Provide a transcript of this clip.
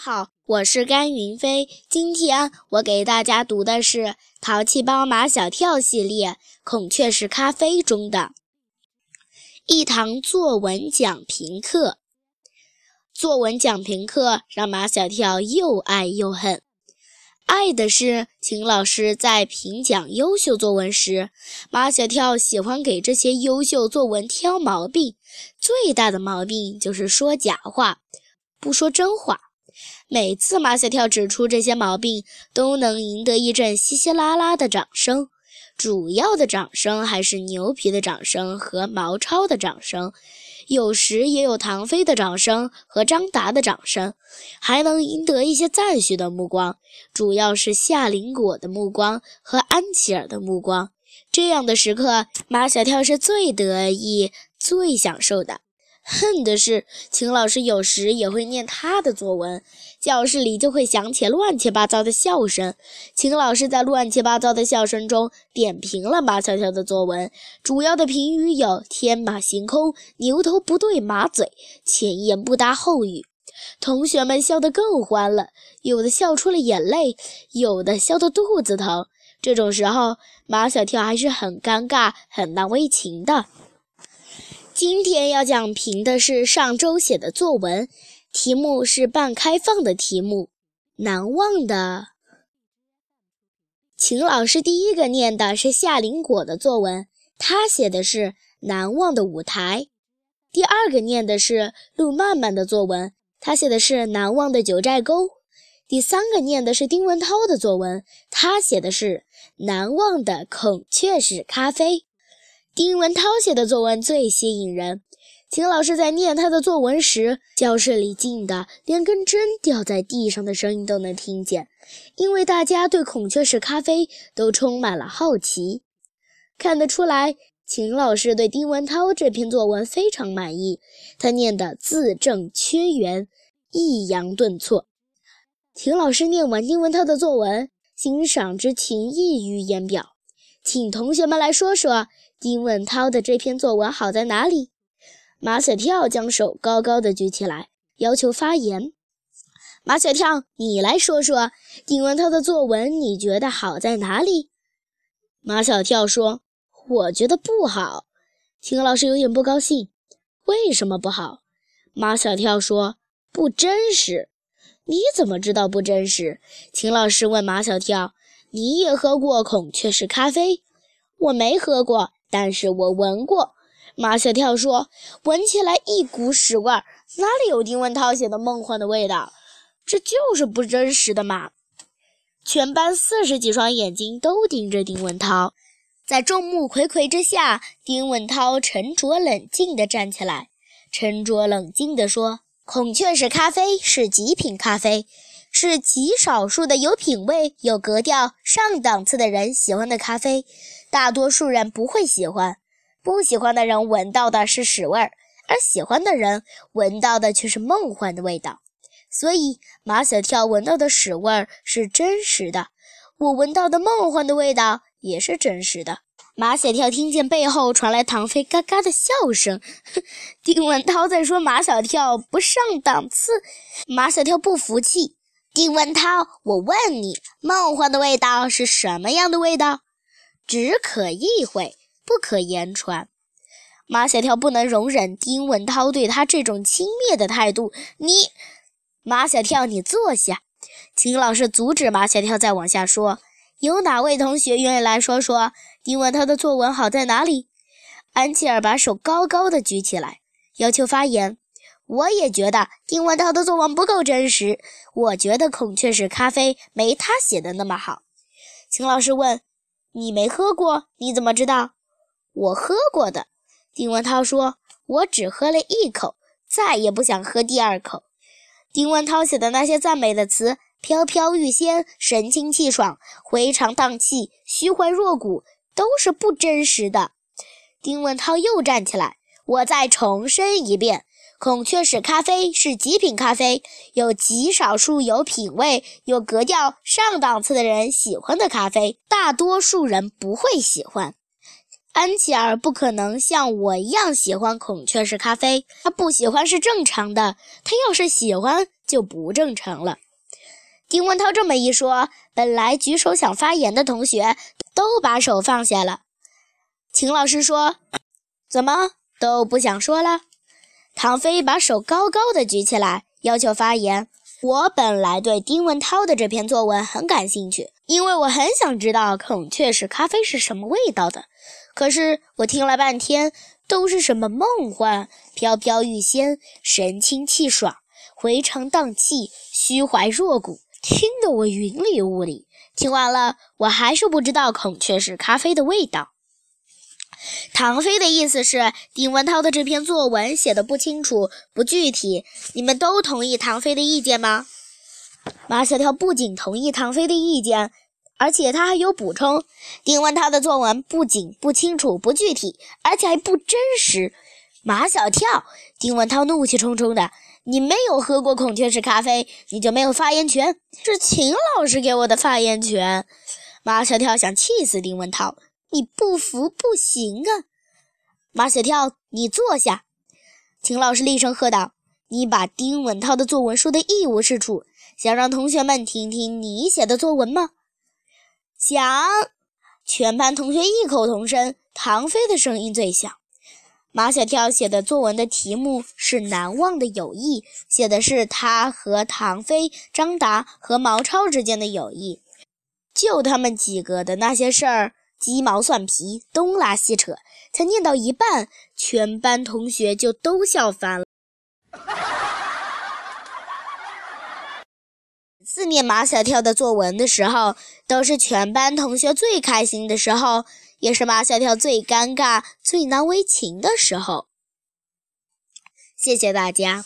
好，我是甘云飞。今天我给大家读的是《淘气包马小跳》系列《孔雀石咖啡》中的一堂作文讲评课。作文讲评课让马小跳又爱又恨。爱的是，秦老师在评讲优秀作文时，马小跳喜欢给这些优秀作文挑毛病。最大的毛病就是说假话，不说真话。每次马小跳指出这些毛病，都能赢得一阵稀稀拉拉的掌声。主要的掌声还是牛皮的掌声和毛超的掌声，有时也有唐飞的掌声和张达的掌声，还能赢得一些赞许的目光，主要是夏林果的目光和安琪儿的目光。这样的时刻，马小跳是最得意、最享受的。恨的是，秦老师有时也会念他的作文，教室里就会响起乱七八糟的笑声。秦老师在乱七八糟的笑声中点评了马小跳的作文，主要的评语有“天马行空”“牛头不对马嘴”“前言不搭后语”。同学们笑得更欢了，有的笑出了眼泪，有的笑得肚子疼。这种时候，马小跳还是很尴尬、很难为情的。今天要讲评的是上周写的作文，题目是半开放的题目，难忘的。秦老师第一个念的是夏林果的作文，他写的是难忘的舞台。第二个念的是陆曼曼的作文，他写的是难忘的九寨沟。第三个念的是丁文涛的作文，他写的是难忘的孔雀石咖啡。丁文涛写的作文最吸引人。秦老师在念他的作文时，教室里静的连根针掉在地上的声音都能听见，因为大家对孔雀石咖啡都充满了好奇。看得出来，秦老师对丁文涛这篇作文非常满意。他念得字正缺圆，抑扬顿挫。秦老师念完丁文涛的作文，欣赏之情溢于言表。请同学们来说说。丁文涛的这篇作文好在哪里？马小跳将手高高的举起来，要求发言。马小跳，你来说说丁文涛的作文，你觉得好在哪里？马小跳说：“我觉得不好。”秦老师有点不高兴：“为什么不好？”马小跳说：“不真实。”你怎么知道不真实？秦老师问马小跳：“你也喝过孔雀石咖啡？”我没喝过。但是我闻过，马小跳说，闻起来一股屎味儿，哪里有丁文涛写的梦幻的味道？这就是不真实的嘛！全班四十几双眼睛都盯着丁文涛，在众目睽睽之下，丁文涛沉着冷静地站起来，沉着冷静地说：“孔雀石咖啡是极品咖啡，是极少数的有品位、有格调、上档次的人喜欢的咖啡。”大多数人不会喜欢，不喜欢的人闻到的是屎味儿，而喜欢的人闻到的却是梦幻的味道。所以马小跳闻到的屎味儿是真实的，我闻到的梦幻的味道也是真实的。马小跳听见背后传来唐飞嘎嘎的笑声，丁文涛在说马小跳不上档次。马小跳不服气，丁文涛，我问你，梦幻的味道是什么样的味道？只可意会，不可言传。马小跳不能容忍丁文涛对他这种轻蔑的态度。你，马小跳，你坐下。秦老师阻止马小跳再往下说。有哪位同学愿意来说说丁文涛的作文好在哪里？安琪儿把手高高的举起来，要求发言。我也觉得丁文涛的作文不够真实。我觉得孔雀石咖啡没他写的那么好。秦老师问。你没喝过，你怎么知道？我喝过的。丁文涛说：“我只喝了一口，再也不想喝第二口。”丁文涛写的那些赞美的词，飘飘欲仙、神清气爽、回肠荡气、虚怀若谷，都是不真实的。丁文涛又站起来：“我再重申一遍。”孔雀石咖啡是极品咖啡，有极少数有品位、有格调、上档次的人喜欢的咖啡，大多数人不会喜欢。安琪儿不可能像我一样喜欢孔雀石咖啡，她不喜欢是正常的。她要是喜欢，就不正常了。丁文涛这么一说，本来举手想发言的同学都把手放下了。秦老师说：“怎么都不想说了？”唐飞把手高高的举起来，要求发言。我本来对丁文涛的这篇作文很感兴趣，因为我很想知道孔雀石咖啡是什么味道的。可是我听了半天，都是什么梦幻、飘飘欲仙、神清气爽、回肠荡气、虚怀若谷，听得我云里雾里。听完了，我还是不知道孔雀石咖啡的味道。唐飞的意思是，丁文涛的这篇作文写的不清楚、不具体。你们都同意唐飞的意见吗？马小跳不仅同意唐飞的意见，而且他还有补充：丁文涛的作文不仅不清楚、不具体，而且还不真实。马小跳，丁文涛怒气冲冲的：“你没有喝过孔雀石咖啡，你就没有发言权。是秦老师给我的发言权。”马小跳想气死丁文涛。你不服不行啊！马小跳，你坐下。秦老师厉声喝道：“你把丁文涛的作文说得一无是处，想让同学们听听你写的作文吗？”想。全班同学异口同声。唐飞的声音最响。马小跳写的作文的题目是《难忘的友谊》，写的是他和唐飞、张达和毛超之间的友谊，就他们几个的那些事儿。鸡毛蒜皮，东拉西扯，才念到一半，全班同学就都笑翻了。四念马小跳的作文的时候，都是全班同学最开心的时候，也是马小跳最尴尬、最难为情的时候。谢谢大家。